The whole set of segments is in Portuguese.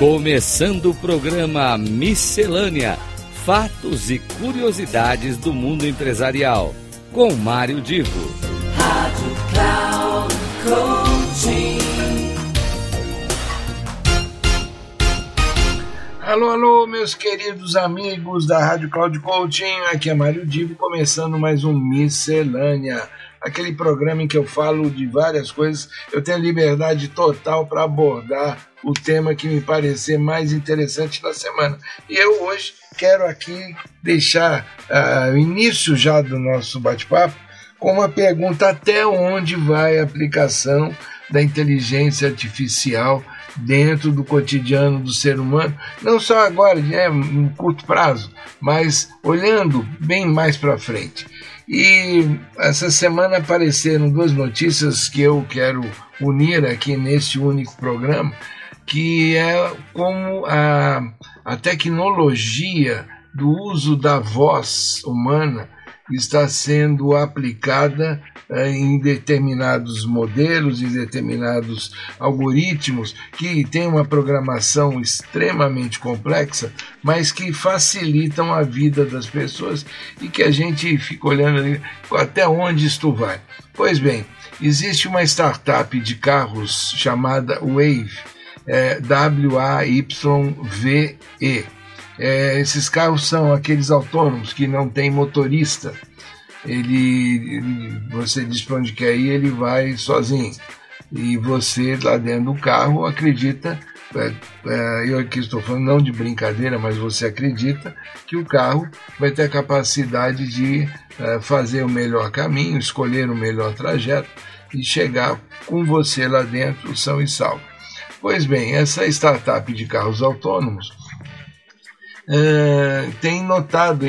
Começando o programa Miscelânea: Fatos e Curiosidades do Mundo Empresarial, com Mário Divo. Rádio Cloud Coaching. Alô, alô, meus queridos amigos da Rádio Cloud Coaching, aqui é Mário Divo, começando mais um Miscelânea, aquele programa em que eu falo de várias coisas, eu tenho liberdade total para abordar o tema que me parecer mais interessante da semana. E eu hoje quero aqui deixar uh, o início já do nosso bate-papo com uma pergunta até onde vai a aplicação da inteligência artificial dentro do cotidiano do ser humano, não só agora, é em curto prazo, mas olhando bem mais para frente. E essa semana apareceram duas notícias que eu quero unir aqui neste único programa, que é como a, a tecnologia do uso da voz humana está sendo aplicada em determinados modelos, em determinados algoritmos que têm uma programação extremamente complexa, mas que facilitam a vida das pessoas e que a gente fica olhando até onde isto vai. Pois bem, existe uma startup de carros chamada Wave, é, W-A-Y-V-E. É, esses carros são aqueles autônomos que não tem motorista. Ele, ele você diz para onde quer ir, ele vai sozinho. E você lá dentro do carro acredita, é, é, eu aqui estou falando não de brincadeira, mas você acredita que o carro vai ter a capacidade de é, fazer o melhor caminho, escolher o melhor trajeto e chegar com você lá dentro são e salvo. Pois bem, essa startup de carros autônomos uh, tem notado,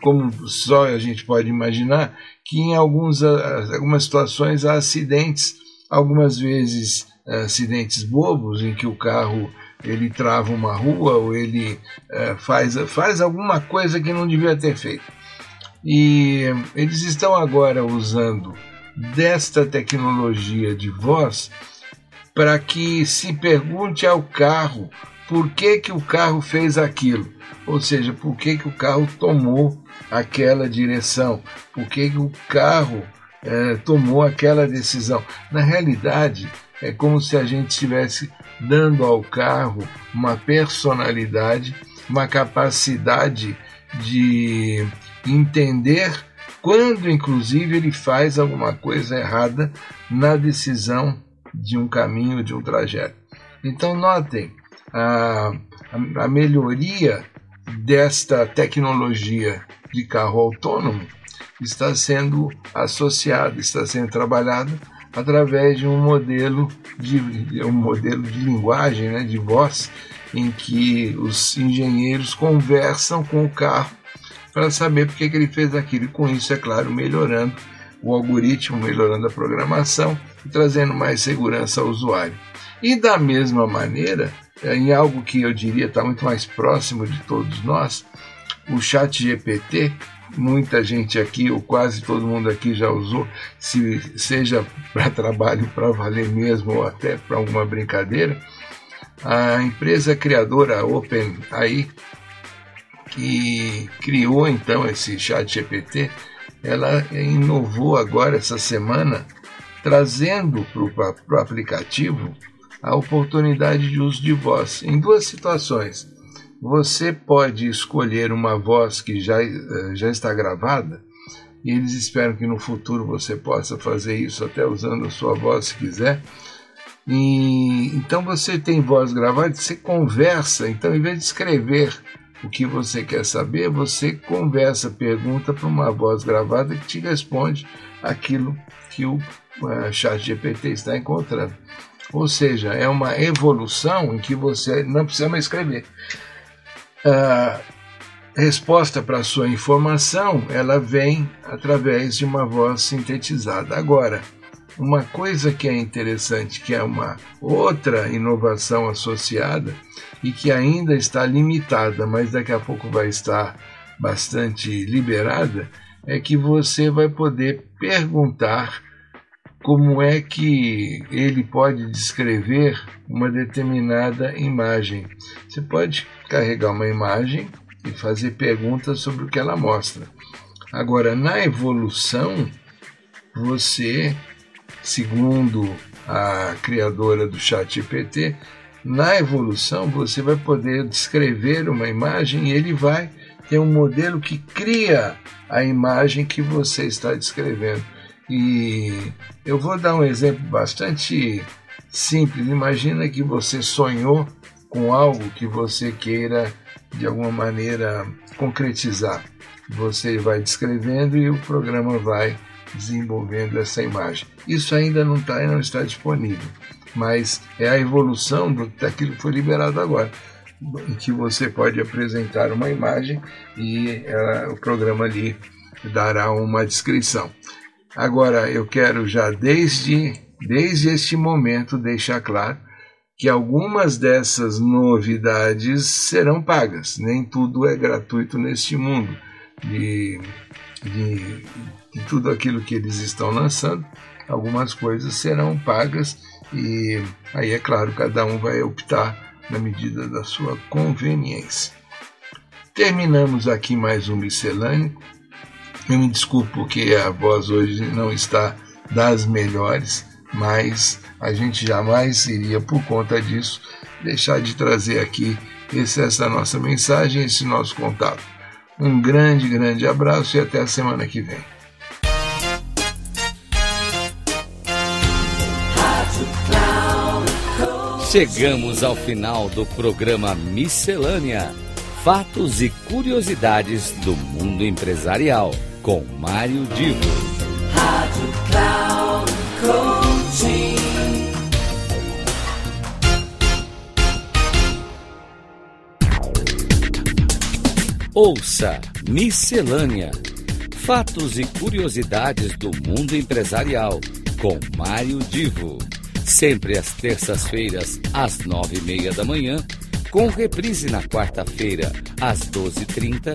como só a gente pode imaginar, que em alguns, algumas situações há acidentes, algumas vezes acidentes bobos, em que o carro ele trava uma rua ou ele faz, faz alguma coisa que não devia ter feito. E eles estão agora usando desta tecnologia de voz para que se pergunte ao carro por que, que o carro fez aquilo, ou seja, por que, que o carro tomou aquela direção, por que, que o carro é, tomou aquela decisão. Na realidade, é como se a gente estivesse dando ao carro uma personalidade, uma capacidade de entender quando, inclusive, ele faz alguma coisa errada na decisão de um caminho, de um trajeto. Então, notem, a, a melhoria desta tecnologia de carro autônomo está sendo associada, está sendo trabalhada através de um modelo de um modelo de linguagem, né, de voz, em que os engenheiros conversam com o carro para saber por que, ele fez aquilo. E com isso, é claro, melhorando o algoritmo, melhorando a programação e trazendo mais segurança ao usuário. E da mesma maneira, em algo que eu diria está muito mais próximo de todos nós, o chat GPT, muita gente aqui, ou quase todo mundo aqui já usou, se, seja para trabalho para valer mesmo ou até para alguma brincadeira. A empresa criadora OpenAI, que criou então esse chat GPT, ela inovou agora essa semana, trazendo para o aplicativo a oportunidade de uso de voz em duas situações. Você pode escolher uma voz que já, já está gravada e eles esperam que no futuro você possa fazer isso até usando a sua voz se quiser. E, então você tem voz gravada, você conversa, então em vez de escrever o que você quer saber, você conversa, pergunta para uma voz gravada que te responde aquilo que o uh, chat GPT está encontrando. Ou seja, é uma evolução em que você não precisa mais escrever. A resposta para a sua informação ela vem através de uma voz sintetizada. Agora, uma coisa que é interessante, que é uma outra inovação associada e que ainda está limitada, mas daqui a pouco vai estar bastante liberada, é que você vai poder perguntar como é que ele pode descrever uma determinada imagem. Você pode carregar uma imagem e fazer perguntas sobre o que ela mostra. Agora, na evolução, você, segundo a criadora do chat GPT, na evolução você vai poder descrever uma imagem e ele vai ter um modelo que cria a imagem que você está descrevendo. E eu vou dar um exemplo bastante simples. Imagina que você sonhou com algo que você queira de alguma maneira concretizar. Você vai descrevendo e o programa vai desenvolvendo essa imagem. Isso ainda não está não está disponível, mas é a evolução do, daquilo que foi liberado agora, em que você pode apresentar uma imagem e ela, o programa ali dará uma descrição. Agora eu quero já desde desde este momento deixar claro que algumas dessas novidades serão pagas. Nem tudo é gratuito neste mundo de, de, de tudo aquilo que eles estão lançando. Algumas coisas serão pagas e aí é claro cada um vai optar na medida da sua conveniência. Terminamos aqui mais um miscelâneo eu me desculpo porque a voz hoje não está das melhores, mas a gente jamais iria, por conta disso, deixar de trazer aqui esse, essa nossa mensagem, esse nosso contato. Um grande, grande abraço e até a semana que vem. Chegamos ao final do programa Miscelânea: Fatos e Curiosidades do Mundo Empresarial com Mário Divo. Rádio Cloud Coaching. Ouça Miscelânea: Fatos e curiosidades do mundo empresarial com Mário Divo. Sempre às terças-feiras, às nove e meia da manhã, com reprise na quarta-feira, às doze e trinta